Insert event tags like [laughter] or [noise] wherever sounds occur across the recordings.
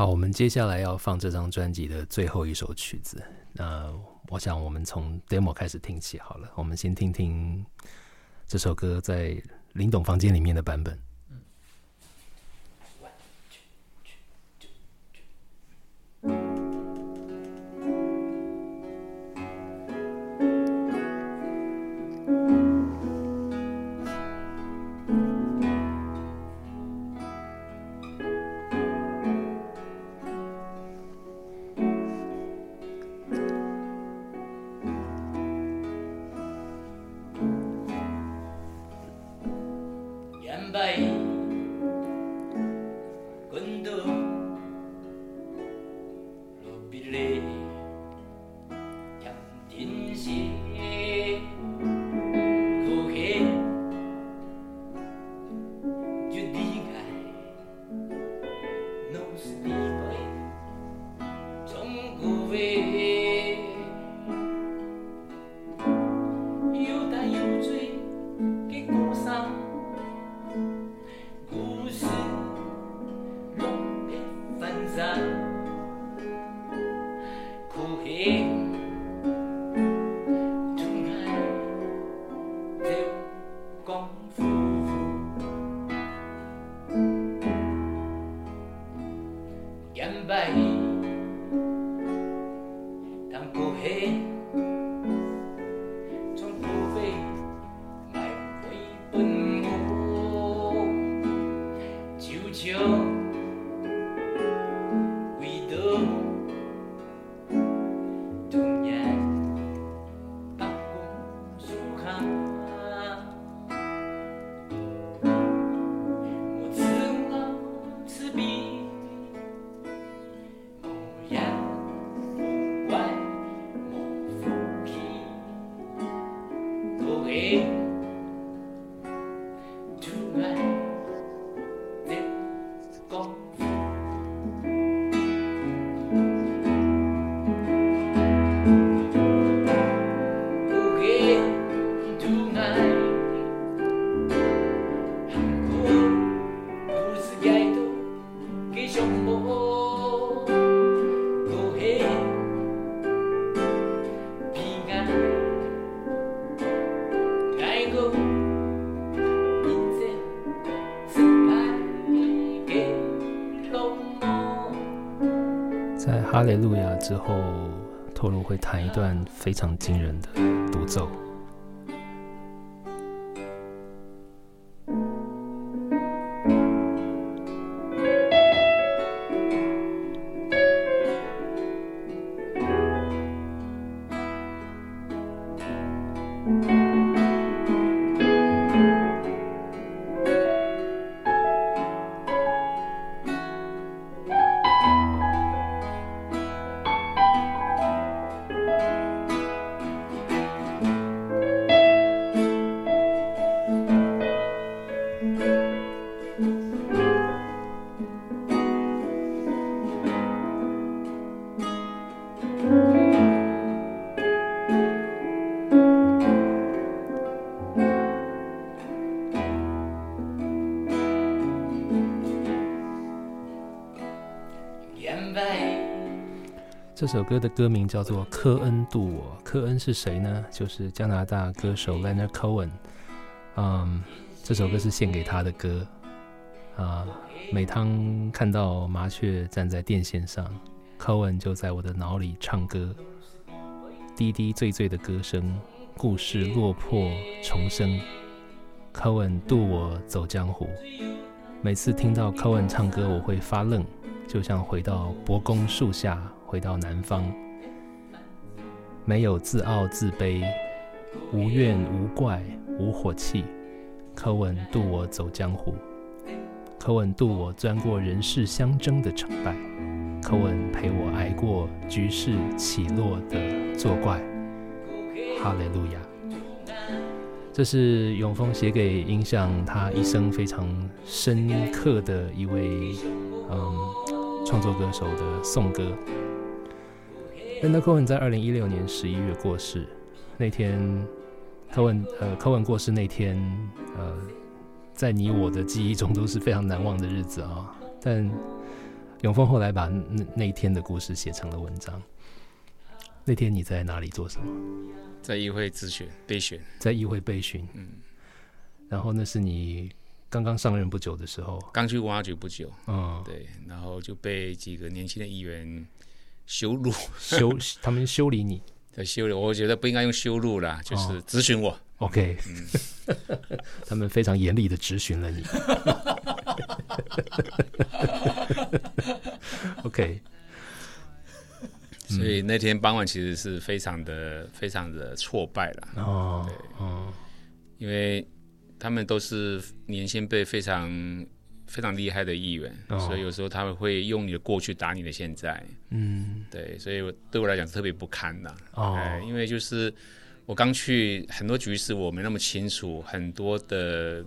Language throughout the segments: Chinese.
好，我们接下来要放这张专辑的最后一首曲子。那我想我们从 demo 开始听起好了。我们先听听这首歌在林董房间里面的版本。之后，透露会弹一段非常惊人的独奏。首歌的歌名叫做《科恩渡我》。科恩是谁呢？就是加拿大歌手 Leonard Cohen。嗯，这首歌是献给他的歌。啊，每当看到麻雀站在电线上，Cohen 就在我的脑里唱歌。滴滴醉醉的歌声，故事落魄重生。Cohen 渡我走江湖。每次听到 coen 唱歌，我会发愣，就像回到伯公树下。回到南方，没有自傲自卑，无怨无怪，无火气。柯文渡我走江湖，柯文渡我钻过人世相争的成败，柯文陪我挨过局势起落的作怪。哈利路亚！这是永丰写给影响他一生非常深刻的一位嗯创作歌手的颂歌。恩德·科文在二零一六年十一月过世。那天，柯文呃，科文过世那天，呃，在你我的记忆中都是非常难忘的日子啊。但永峰后来把那那天的故事写成了文章。那天你在哪里做什么？在议会咨询备选，在议会备询。嗯，然后那是你刚刚上任不久的时候。刚去文化局不久。嗯，对，然后就被几个年轻的议员羞辱，修 [laughs] 他们修理你。在修理，我觉得不应该用羞辱啦，就是咨询我。OK，嗯 [laughs] 他们非常严厉的质询了你。[laughs] OK，所以那天傍晚其实是非常的、非常的挫败了。哦，对哦，因为他们都是年轻辈非常非常厉害的议员，哦所以有时候他们会用你的过去打你的现在。嗯，对，所以我对我来讲是特别不堪的。哦哎，因为就是我刚去很多局势我没那么清楚，很多的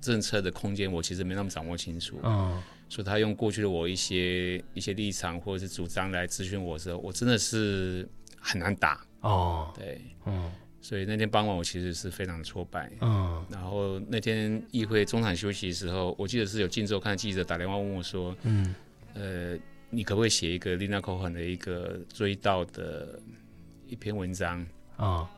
政策的空间我其实没那么掌握清楚，哦，所以他用过去的我一些一些立场或者是主张来咨询我的时候，我真的是很难打。哦，对，嗯，所以那天傍晚我其实是非常的挫败。嗯，然后那天议会中场休息的时候，我记得是有《镜周刊》记者打电话问我说：“嗯，呃，你可不可以写一个 Lina Cohen 的一个追悼的一篇文章？”啊，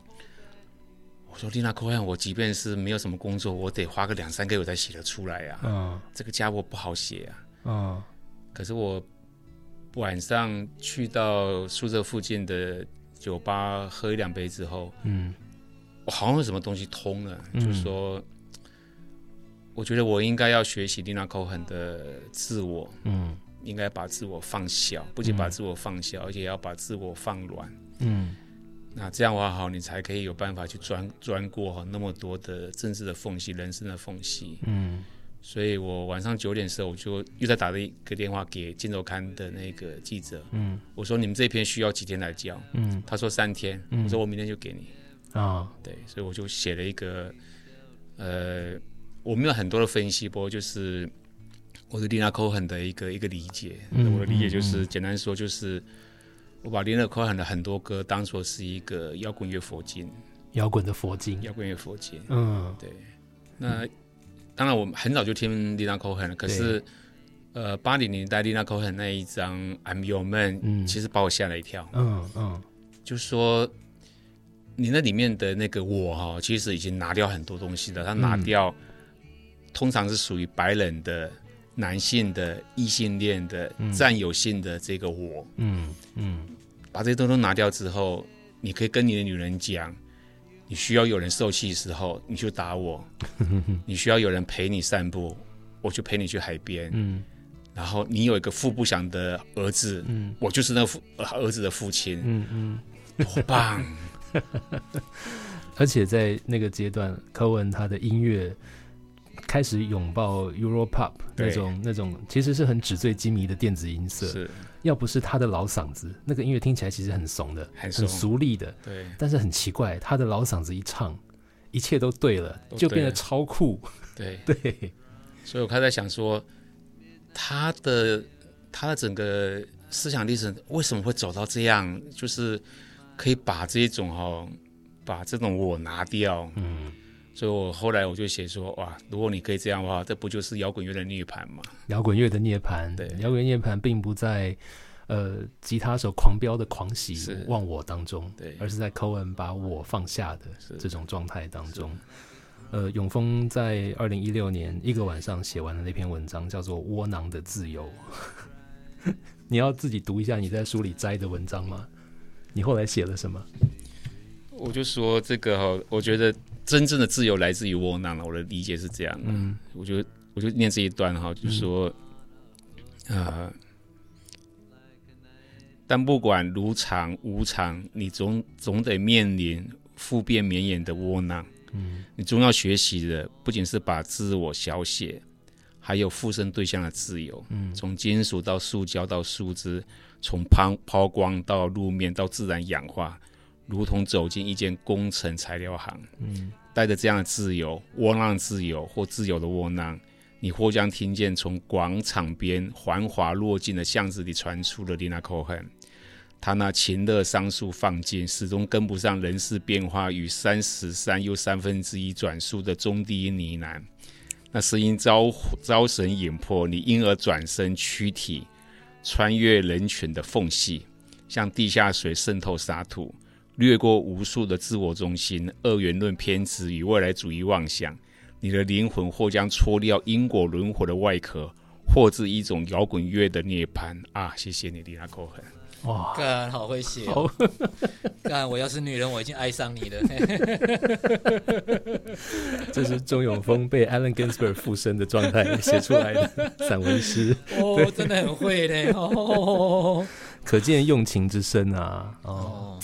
我说：“Lina Cohen，我即便是没有什么工作，我得花个两三个月才写得出来呀、嗯，这个家伙不好写啊。嗯，可是我晚上去到宿舍附近的酒吧喝一两杯之后，嗯，我好像有什么东西通了，嗯。就是说，我觉得我应该要学习 Lina Cohen 的自我，嗯，应该把自我放小，不仅把自我放小，而且要把自我放软。嗯，那这样的话，好，你才可以有办法去钻钻过哈那么多的政治的缝隙、人生的缝隙。嗯，所以我晚上九点的时候，我就又再打了一个电话给《金周刊》的那个记者，嗯，我说你们这篇需要几天来交？嗯，他说三天，嗯我说我明天就给你。啊，对，所以我就写了一个，呃，我没有很多的分析，不过就是我对 Lina Cohen 的一个一个理解。嗯我的理解就是，嗯简单说就是，我把 Lina Cohen 的很多歌当做是一个摇滚乐佛经，摇滚的佛经。摇滚乐佛经。嗯，对，那当然我们很早就听 Lina Cohen 了，可是。呃，八零年代 Lina Cohen 那一张《I'm Your Man》，嗯其实把我吓了一跳。嗯，嗯，就说，你那里面的那个我哈、其实已经拿掉很多东西了。他拿掉，通常是属于白人的、男性的、异性恋的、占有性的这个我，嗯，嗯，把这些东西拿掉之后，你可以跟你的女人讲，你需要有人受气的时候，你就打我；[laughs] 你需要有人陪你散步，我就陪你去海边。嗯，然后你有一个父不祥的儿子，嗯，我就是那个儿子的父亲，嗯，嗯。多棒！[laughs] 而且在那个阶段，科文他的音乐开始拥抱 Euro Pop 那种那种，其实是很纸醉金迷的电子音色。是要不是他的老嗓子，那个音乐听起来其实很怂的，很怂俗丽的，对。但是很奇怪，他的老嗓子一唱，一切都对了，都就变得超酷。对，[laughs] 对，所以我开始在想说，他的他的整个思想历程为什么会走到这样？就是可以把这种哈、把这种我拿掉。嗯，所以我后来我就写说，哇，如果你可以这样的话，这不就是摇滚乐的涅槃吗？摇滚乐的涅槃，对摇滚涅槃并不在呃吉他手狂飙的狂喜忘我当中，对而是在 Cohen 把我放下的这种状态当中。呃，永丰在二零一六年一个晚上写完了那篇文章，叫做《窝囊的自由》。[laughs] 你要自己读一下你在书里摘的文章吗？你后来写了什么？我就说这个哈、我觉得真正的自由来自于窝囊了。我的理解是这样的。嗯我就我就念这一段哈，就是说，呃，但不管如常无常，你总总得面临复变绵延的窝囊。嗯你终要学习的不仅是把自我小写，还有附身对象的自由。嗯从金属到塑胶到树枝，从抛抛光到路面到自然氧化，如同走进一间工程材料行。嗯带着这样的自由、窝囊自由或自由的窝囊，你或将听见从广场边繁华落尽的巷子里传出的 Lina Cohen，他那情乐桑树放尽，始终跟不上人事变化与三十三又三分之一转速的中低音呢喃。那声音招招神引魄，你因而转身躯体，穿越人群的缝隙，像地下水渗透沙土，掠过无数的自我中心、二元论偏执与未来主义妄想。你的灵魂或将脱掉因果轮回的外壳，或是一种摇滚乐的涅槃啊！谢谢你，丽拉·寇恒。哇，干好会写、哦，[laughs] 干我要是女人，我已经爱上你了。[laughs] 这是钟永峰被 [laughs] Allen Ginsberg 附身的状态写出来的散文诗。哦，真的很会嘞！哦，可见用情之深啊！哦，哦，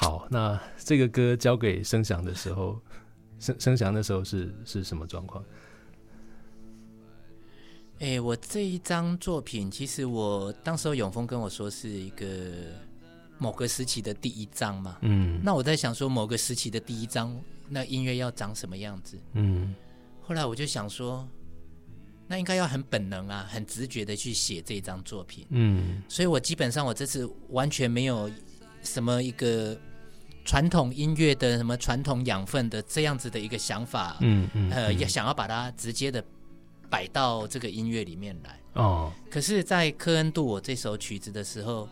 好，那这个歌交给声响的时候，声声响的时候是是什么状况？哎、我这一张作品，其实我当时候永峰跟我说是一个某个时期的第一章嘛。嗯那我在想说，某个时期的第一章，那音乐要长什么样子？嗯后来我就想说，那应该要很本能啊，很直觉的去写这一张作品。嗯所以我基本上我这次完全没有什么一个传统音乐的什么传统养分的这样子的一个想法，嗯嗯，呃，也想要把它直接的摆到这个音乐里面来。哦，可是，在科恩度我这首曲子的时候，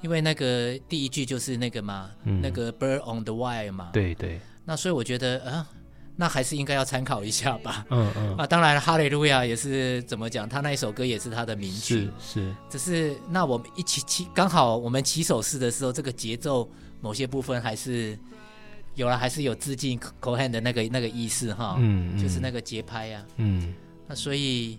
因为那个第一句就是那个嘛，嗯。那个 Bird on the Wire 嘛，，对对，那所以我觉得啊、那还是应该要参考一下吧。嗯嗯，啊，当然，哈利路亚也是怎么讲？他那一首歌也是他的名曲。是，是，只是那我们一起起，刚好我们起手式的时候，这个节奏某些部分还是有了，还是有致敬 Cohen 的那个那个意思哈，嗯，嗯，就是那个节拍呀、嗯。那所以，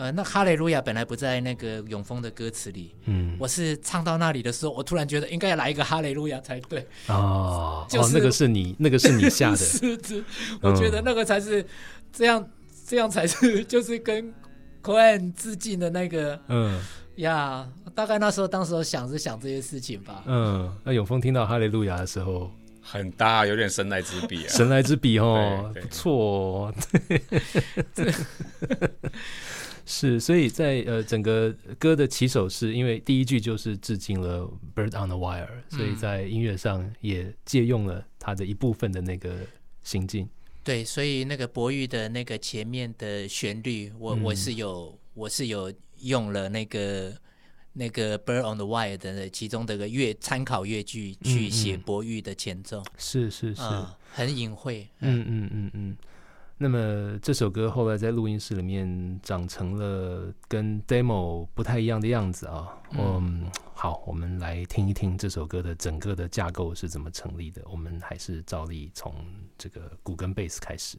呃，那哈雷路亚本来不在那个永丰的歌词里，嗯，我是唱到那里的时候，我突然觉得应该要来一个哈雷路亚才对，哦 [laughs] 哦，就是那个是你，那个是你下的，[laughs] 是是，我觉得那个才是这样，这样才是 [laughs] 就是跟 Cohen 致敬的那个嗯呀。大概那时候，当时候想是想这些事情吧。嗯，那永丰听到哈雷路亚的时候，很大，有点神来之笔啊。神来之笔哦，对对不错哦。是，所以在呃整个歌的起手是，因为第一句就是致敬了《Bird on the Wire》，所以嗯在音乐上也借用了它的一部分的那个行径。对，所以那个博玉的那个前面的旋律，我、嗯我是有我是有用了那个那个《Bird on the Wire》的其中的一个乐参考乐句去嗯写嗯博玉的前奏，是是是，啊、很隐晦。嗯嗯嗯嗯。那么这首歌后来在录音室里面长成了跟 demo 不太一样的样子啊。嗯，好，我们来听一听这首歌的整个的架构是怎么成立的。我们还是照例从这个鼓跟贝斯开始。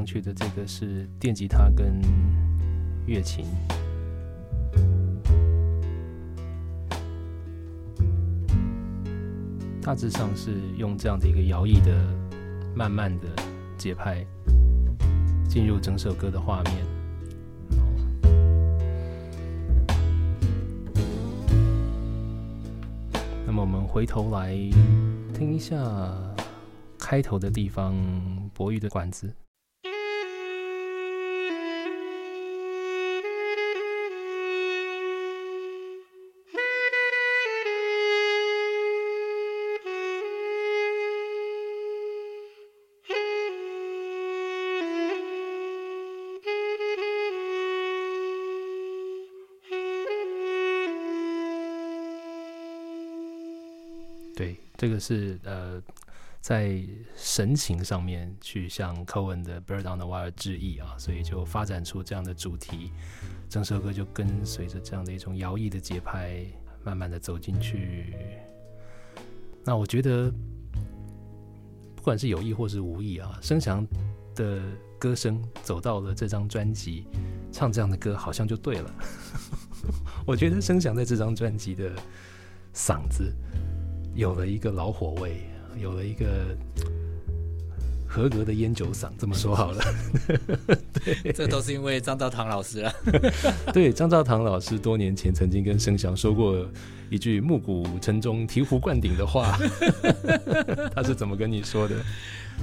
上去的这个是电吉他跟乐琴。大致上是用这样的一个摇曳的、慢慢的节拍进入整首歌的画面。那么我们回头来听一下开头的地方，博玉的管子。这个是呃，在神情上面去向 Cohen 的《Bird on the Wire》致意啊，所以就发展出这样的主题，整首歌就跟随着这样的一种摇曳的节拍，慢慢的走进去。那我觉得，不管是有意或是无意啊，声翔的歌声走到了这张专辑，唱这样的歌好像就对了。[laughs] 我觉得声翔在这张专辑的嗓子有了一个老火味，有了一个合格的烟酒嗓，这么说好了。[laughs] 这都是因为张兆堂老师啊。[laughs] 对，张兆堂老师多年前曾经跟盛祥说过一句暮鼓晨钟、醍醐灌顶的话。[laughs] 他是怎么跟你说的？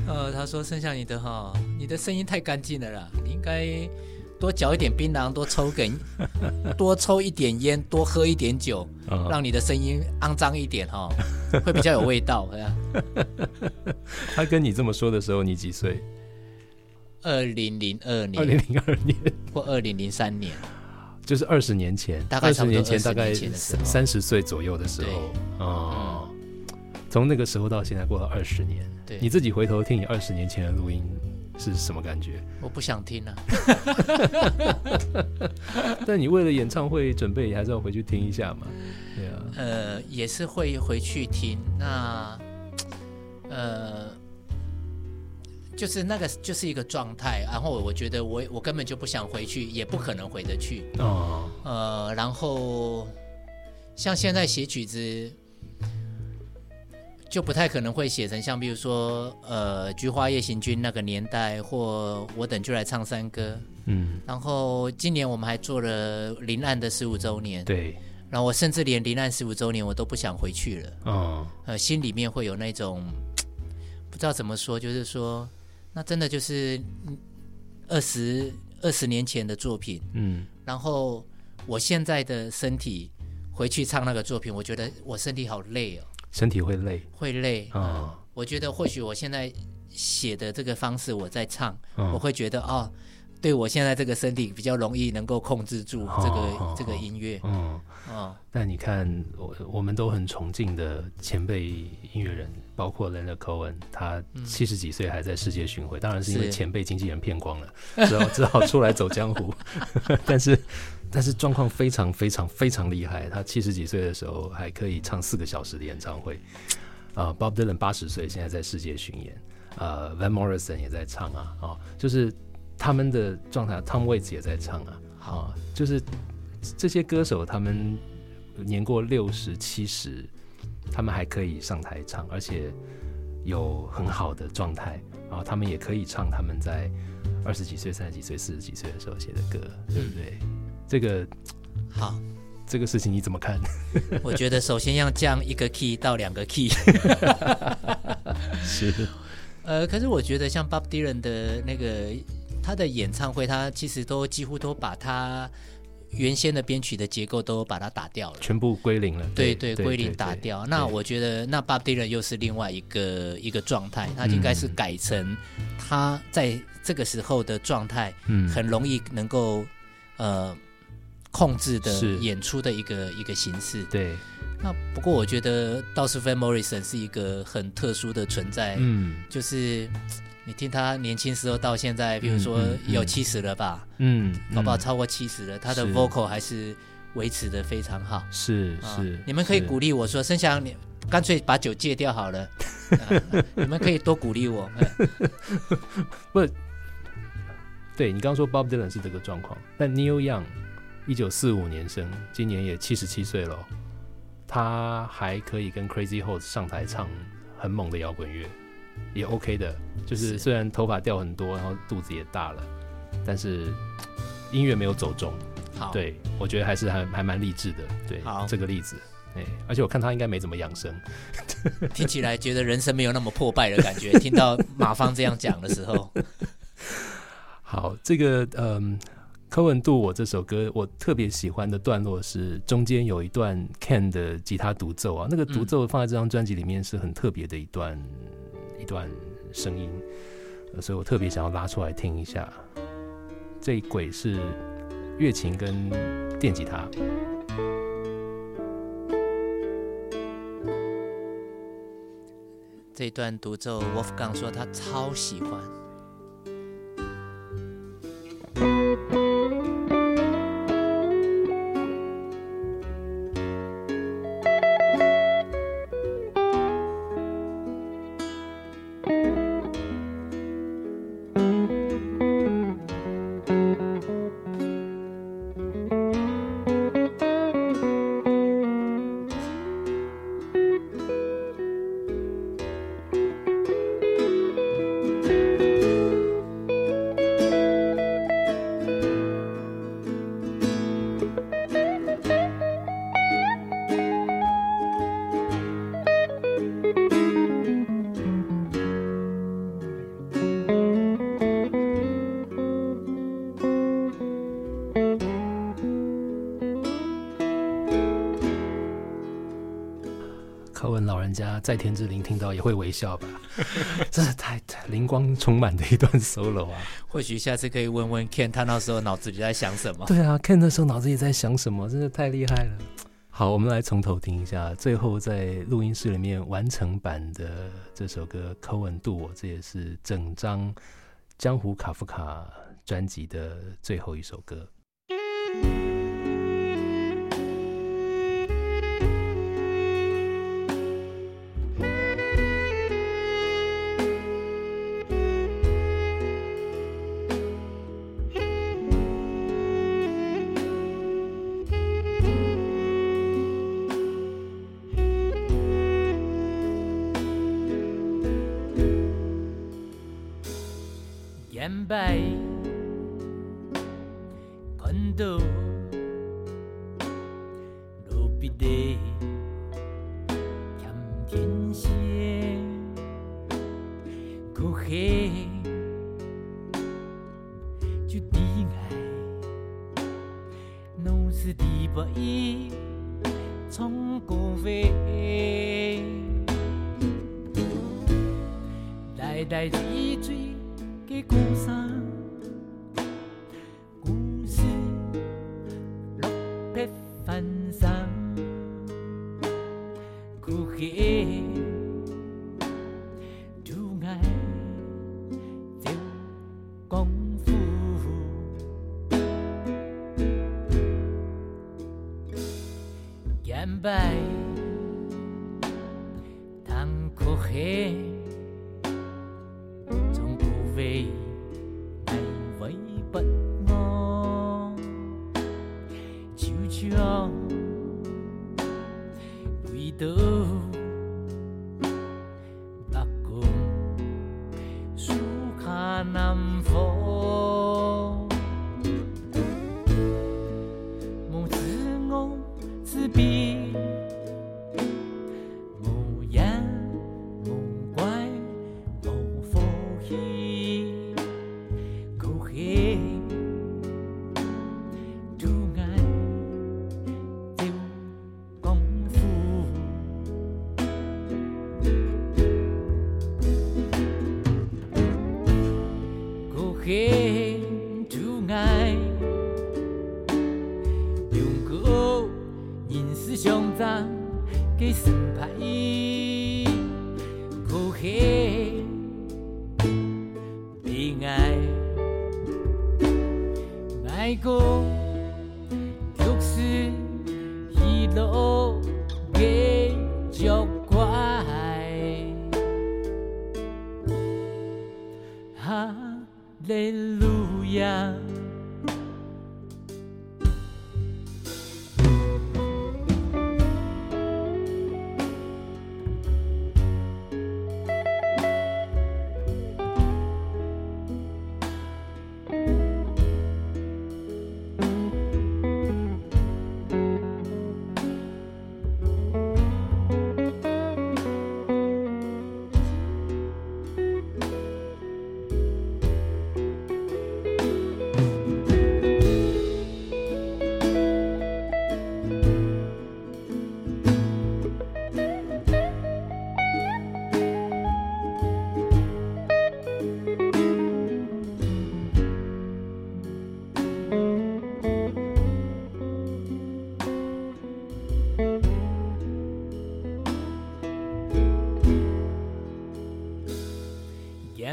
呃，他说：“盛祥，你的哈，你的声音太干净了啦，你应该多嚼一点槟榔，多抽根，[laughs] 多抽一点烟，多喝一点酒，让你的声音肮脏一点哈，会比较有味道。[laughs] ” [laughs] 他跟你这么说的时候，你几岁？二零零二年，二零零二年。或二零零三年，就是二十年前，大概二十年前，大概三三十岁左右的时候，哦，从那个时候到现在过了二十年，对，你自己回头听你二十年前的录音是什么感觉？我不想听了，[laughs] 但你为了演唱会准备，还是要回去听一下嘛？对啊，呃，也是会回去听，那，呃。就是那个，就是一个状态。然后我觉得，我我根本就不想回去，也不可能回得去。哦。呃，然后像现在写曲子，就不太可能会写成像比如说，呃，《菊花夜行军》那个年代，或我等就来唱山歌。嗯。然后今年我们还做了临岸的十五周年。对。然后我甚至连临岸十五周年我都不想回去了。哦。呃，心里面会有那种不知道怎么说，就是说。那真的就是二十二十年前的作品，嗯，然后我现在的身体回去唱那个作品，我觉得我身体好累哦，身体会累，会累啊。我觉得或许我现在写的这个方式，我在唱，我会觉得哦。对我现在这个身体比较容易能够控制住这个这个音乐，嗯啊。但你看，我我们都很崇敬的前辈音乐人，包括 Leonard Cohen，他七十几岁还在世界巡回，当然是因为前辈经纪人骗光了，只好只好出来走江湖。[laughs] 但是但是状况非常非常非常厉害，他七十几岁的时候还可以唱四个小时的演唱会。啊，Bob Dylan 八十岁现在在世界巡演，呃，Van Morrison 也在唱啊，啊，就是。他们的状态，Tom Waits 也在唱啊，好，就是这些歌手，他们年过六十七十，他们还可以上台唱，而且有很好的状态然后，他们也可以唱他们在二十几岁、三十几岁、四十几岁的时候写的歌，对不对？这个好，这个事情你怎么看？我觉得首先要降一个 key 到两个 key，[laughs] 是，呃，可是我觉得像 Bob Dylan 的那个。他的演唱会，他其实都几乎都把他原先的编曲的结构都把它打掉了，全部归零了。对对，归零打掉。那我觉得，那 Bob Dylan 又是另外一个一个状态，他应该是改成他在这个时候的状态，嗯，很容易能够呃控制的演出的一个一个形式。对。那不过我觉得，倒是 Van Morrison 是一个很特殊的存在，嗯，就是。你听他年轻时候到现在，比如说有七十了吧，嗯，搞不好超过七十了，他的 vocal 还是维持的非常好。是是，你们可以鼓励我说，申祥，你干脆把酒戒掉好了。[laughs] 你们可以多鼓励我。[laughs] 不，对你刚刚说 Bob Dylan 是这个状况，但 Neil Young 一九四五年生，今年也七十七岁了，他还可以跟 Crazy Horse 上台唱很猛的摇滚乐。也 OK 的，就是虽然头发掉很多，然后肚子也大了，但是音乐没有走中。好，对我觉得还是还还蛮励志的。对，好这个例子，哎，而且我看他应该没怎么养生，[laughs] 听起来觉得人生没有那么破败的感觉。听到马芳这样讲的时候，好，这个嗯。柯文度我这首歌，我特别喜欢的段落是中间有一段 Ken 的吉他独奏啊，那个独奏放在这张专辑里面是很特别的一段一段声音，所以我特别想要拉出来听一下。这一轨是月琴跟电吉他，这段独奏，Wolfgang 说他超喜欢。在天之灵听到也会微笑吧？[laughs] 真是太灵光充满的一段 solo 啊！或许下次可以问问 Ken，他那时候脑子里在想什么？对啊，Ken 那时候脑子里在想什么？真的太厉害了。好，我们来从头听一下，最后在录音室里面完成版的这首歌《口吻渡我》，这也是整张《江湖卡夫卡》专辑的最后一首歌。Đi với em 代代记住给 cùng.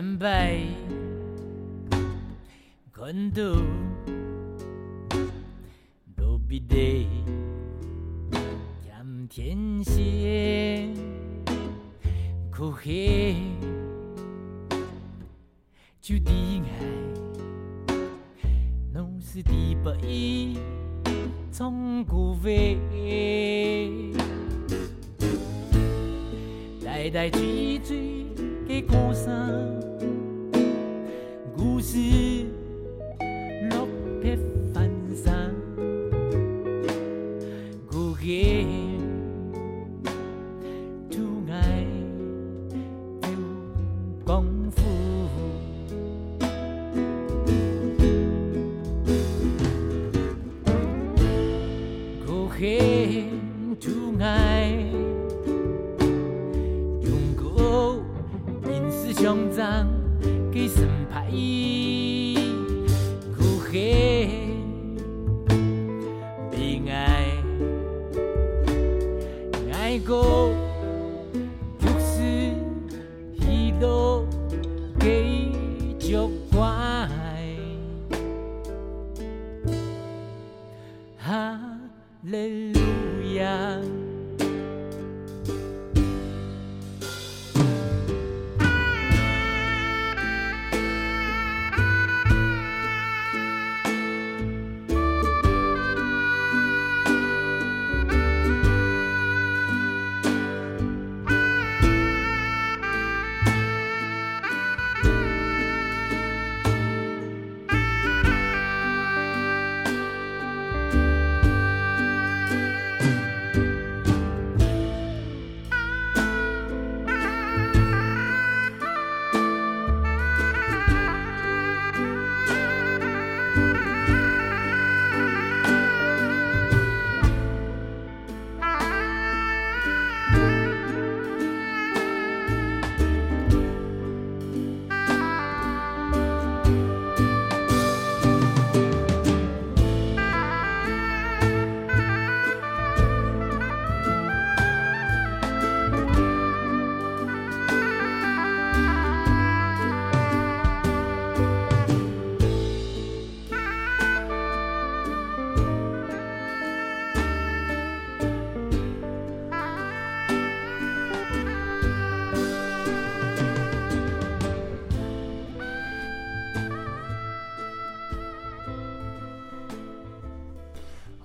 前辈，看到路边的咸天线，可黑就地爱，弄死地不依，从古飞，代代追追的歌声。呼吸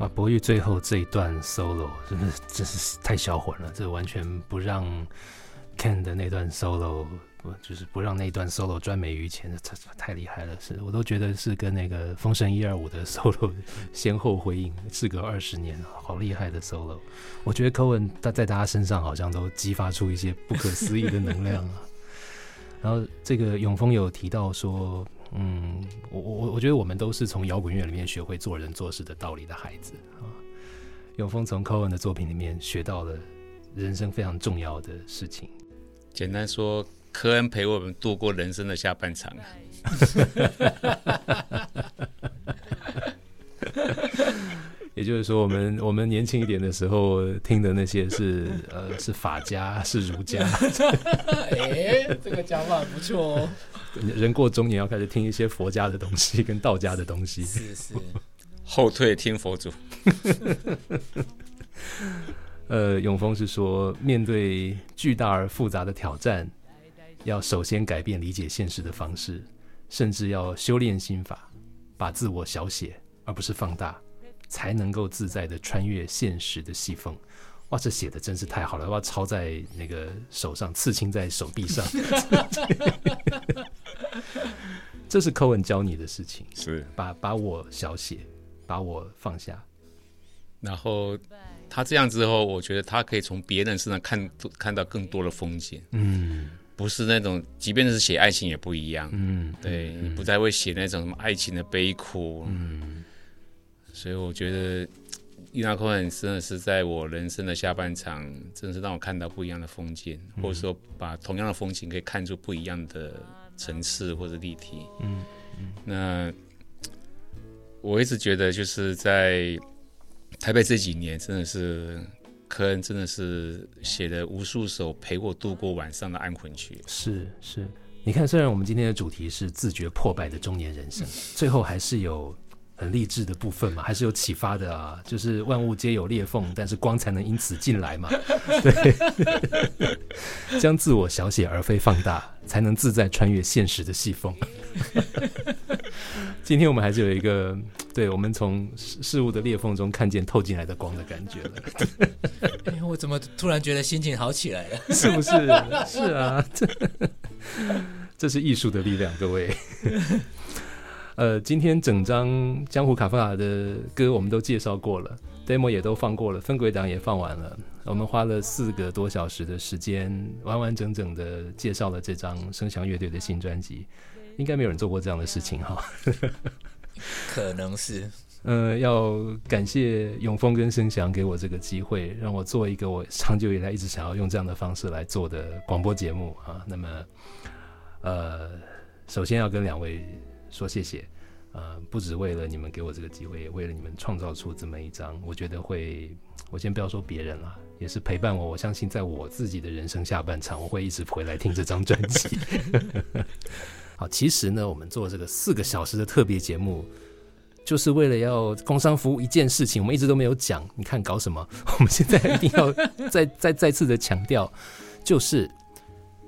博玉最后这一段 solo 真的真是太销魂了，这完全不让 Ken 的那段 solo，就是不让那段 solo 赚美于前，这太厉害了，是我都觉得是跟那个风神一二五的 [laughs] solo 先后回应，事隔二十年，好厉害的 solo。我觉得 Cohen 他在他身上好像都激发出一些不可思议的能量啊。[laughs] 然后这个永丰有提到说。嗯，我我我觉得我们都是从摇滚乐里面学会做人做事的道理的孩子啊。永峰从科恩的作品里面学到了人生非常重要的事情。简单说，科恩陪我们度过人生的下半场。[laughs] 也就是说，我们我们年轻一点的时候听的那些是呃是法家是儒家。[laughs] 哎，这个讲法不错哦。人过中年要开始听一些佛家的东西跟道家的东西。是是。[laughs] 后退听佛祖。[laughs] 呃，永丰是说，面对巨大而复杂的挑战，要首先改变理解现实的方式，甚至要修炼心法，把自我小写而不是放大。才能够自在的穿越现实的细缝，哇，这写的真是太好了！我要抄在那个手上，刺青在手臂上。[laughs] 这是 Cohen 教你的事情，是把把我小写，把我放下。然后他这样之后，我觉得他可以从别人身上看看到更多的风景。嗯，不是那种，即便是写爱情也不一样。嗯，对你不再会写那种什么爱情的悲苦。嗯。所以我觉得伊纳科恩真的是在我人生的下半场，真的是让我看到不一样的风景，或者说把同样的风景可以看出不一样的层次或者立体。嗯嗯。那我一直觉得就是在台北这几年，真的是科恩真的是写了无数首陪我度过晚上的安魂曲。是是，你看，虽然我们今天的主题是自觉破败的中年人生，最后还是有。很励志的部分嘛，还是有启发的啊。就是万物皆有裂缝，但是光才能因此进来嘛。[laughs] 对，[laughs] 将自我小写而非放大，才能自在穿越现实的细缝。[laughs] 今天我们还是有一个，对我们从事物的裂缝中看见透进来的光的感觉了。哎我怎么突然觉得心情好起来了？是不是？是啊，这这是艺术的力量，各位。呃，今天整张江湖卡夫卡的歌我们都介绍过了，demo 也都放过了，分轨档也放完了。我们花了四个多小时的时间，完完整整的介绍了这张声响乐队的新专辑。应该没有人做过这样的事情哈。[laughs] 可能是。呃，要感谢永丰跟声祥给我这个机会，让我做一个我长久以来一直想要用这样的方式来做的广播节目啊。那么。呃，首先要跟两位说谢谢，呃，不只为了你们给我这个机会，也为了你们创造出这么一张，我觉得会，我先不要说别人了，也是陪伴我，我相信在我自己的人生下半场，我会一直回来听这张专辑。[laughs] 好，其实呢，我们做这个四个小时的特别节目。就是为了要工商服务一件事情，我们一直都没有讲。你看搞什么？[laughs] 我们现在一定要 [laughs] 再再再次的强调，就是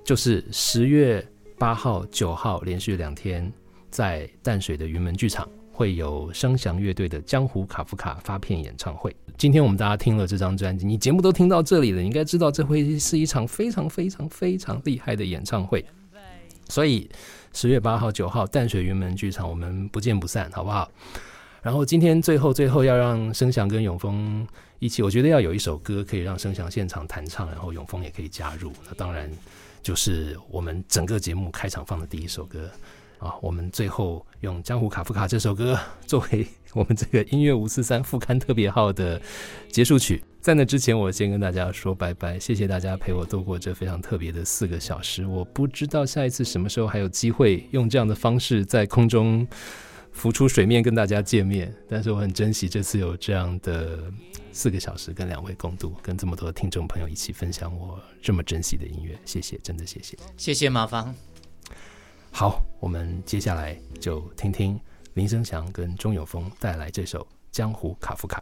就是十月八号、九号连续两天，在淡水的云门剧场会有声响乐队的《江湖卡夫卡》发片演唱会。今天我们大家听了这张专辑，你节目都听到这里了，你应该知道这会是一场非常非常非常厉害的演唱会。所以十月八号、九号淡水云门剧场，我们不见不散，好不好？然后今天最后最后要让声响跟永峰一起，我觉得要有一首歌可以让声响现场弹唱，然后永峰也可以加入。那当然就是我们整个节目开场放的第一首歌啊。我们最后用《江湖卡夫卡》这首歌 [laughs] 作为我们这个音乐五四三副刊特别号的结束曲。在那之前，我先跟大家说拜拜，谢谢大家陪我度过这非常特别的四个小时。我不知道下一次什么时候还有机会用这样的方式在空中。浮出水面跟大家见面，但是我很珍惜这次有这样的四个小时跟两位共度，跟这么多听众朋友一起分享我这么珍惜的音乐，谢谢，真的谢谢，谢谢马芳。好，我们接下来就听听林生祥跟钟永峰带来这首《江湖卡夫卡。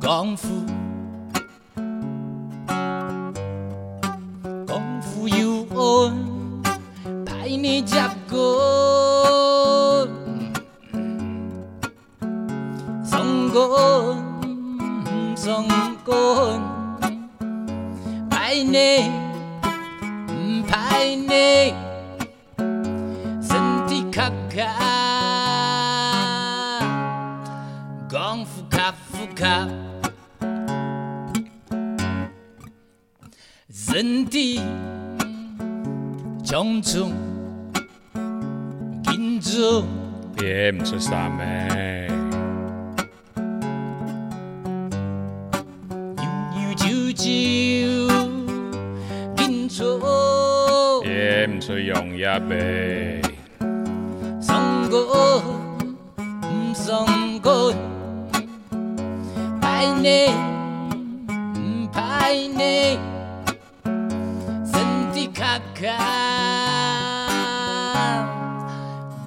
Công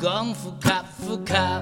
功夫卡夫卡